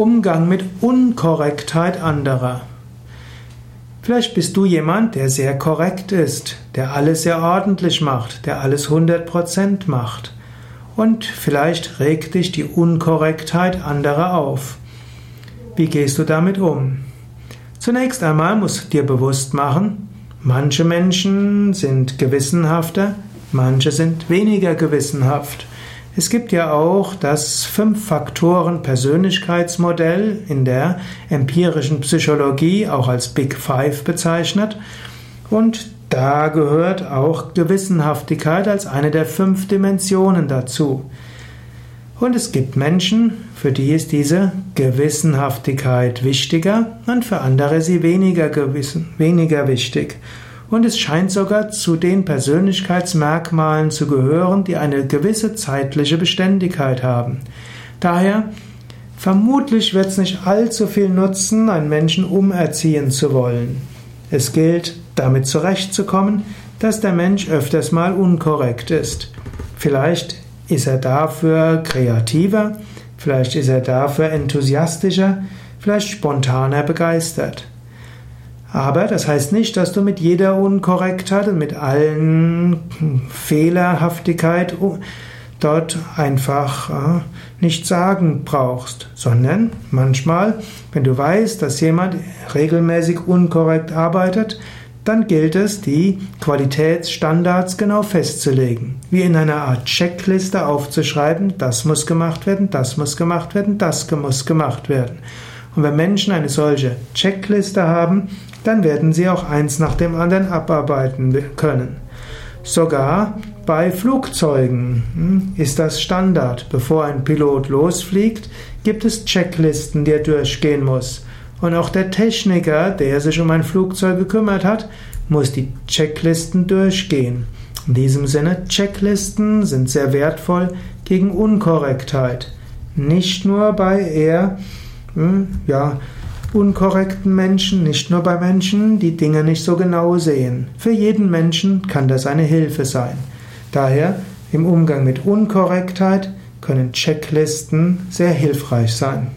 Umgang mit Unkorrektheit anderer. Vielleicht bist du jemand, der sehr korrekt ist, der alles sehr ordentlich macht, der alles 100% macht. Und vielleicht regt dich die Unkorrektheit anderer auf. Wie gehst du damit um? Zunächst einmal musst du dir bewusst machen, manche Menschen sind gewissenhafter, manche sind weniger gewissenhaft. Es gibt ja auch das Fünf-Faktoren-Persönlichkeitsmodell in der empirischen Psychologie, auch als Big Five bezeichnet. Und da gehört auch Gewissenhaftigkeit als eine der fünf Dimensionen dazu. Und es gibt Menschen, für die ist diese Gewissenhaftigkeit wichtiger und für andere sie weniger, gewissen, weniger wichtig. Und es scheint sogar zu den Persönlichkeitsmerkmalen zu gehören, die eine gewisse zeitliche Beständigkeit haben. Daher Vermutlich wird es nicht allzu viel nutzen, einen Menschen umerziehen zu wollen. Es gilt, damit zurechtzukommen, dass der Mensch öfters mal unkorrekt ist. Vielleicht ist er dafür kreativer, vielleicht ist er dafür enthusiastischer, vielleicht spontaner begeistert. Aber das heißt nicht, dass du mit jeder Unkorrektheit und mit allen Fehlerhaftigkeit dort einfach äh, nicht sagen brauchst, sondern manchmal, wenn du weißt, dass jemand regelmäßig unkorrekt arbeitet, dann gilt es, die Qualitätsstandards genau festzulegen. Wie in einer Art Checkliste aufzuschreiben, das muss gemacht werden, das muss gemacht werden, das muss gemacht werden. Und wenn Menschen eine solche Checkliste haben, dann werden sie auch eins nach dem anderen abarbeiten können. Sogar bei Flugzeugen hm, ist das Standard. Bevor ein Pilot losfliegt, gibt es Checklisten, die er durchgehen muss. Und auch der Techniker, der sich um ein Flugzeug gekümmert hat, muss die Checklisten durchgehen. In diesem Sinne, Checklisten sind sehr wertvoll gegen Unkorrektheit. Nicht nur bei eher ja, unkorrekten Menschen, nicht nur bei Menschen, die Dinge nicht so genau sehen. Für jeden Menschen kann das eine Hilfe sein. Daher im Umgang mit Unkorrektheit können Checklisten sehr hilfreich sein.